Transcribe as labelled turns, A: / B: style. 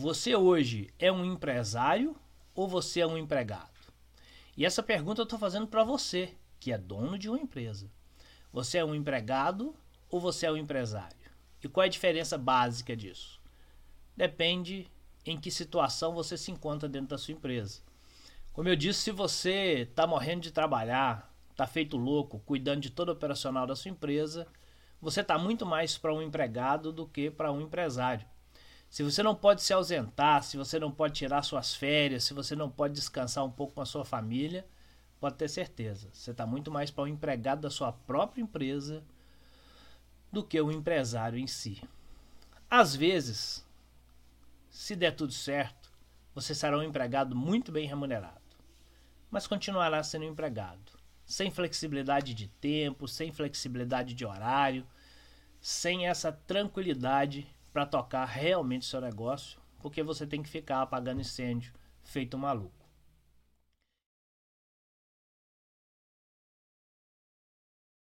A: Você hoje é um empresário ou você é um empregado? E essa pergunta eu estou fazendo para você, que é dono de uma empresa. Você é um empregado ou você é um empresário? E qual é a diferença básica disso? Depende em que situação você se encontra dentro da sua empresa. Como eu disse, se você está morrendo de trabalhar, está feito louco, cuidando de todo o operacional da sua empresa, você está muito mais para um empregado do que para um empresário. Se você não pode se ausentar, se você não pode tirar suas férias, se você não pode descansar um pouco com a sua família, pode ter certeza, você está muito mais para um empregado da sua própria empresa do que o empresário em si. Às vezes, se der tudo certo, você será um empregado muito bem remunerado, mas continuará sendo um empregado, sem flexibilidade de tempo, sem flexibilidade de horário, sem essa tranquilidade para tocar realmente seu negócio, porque você tem que ficar apagando incêndio feito maluco.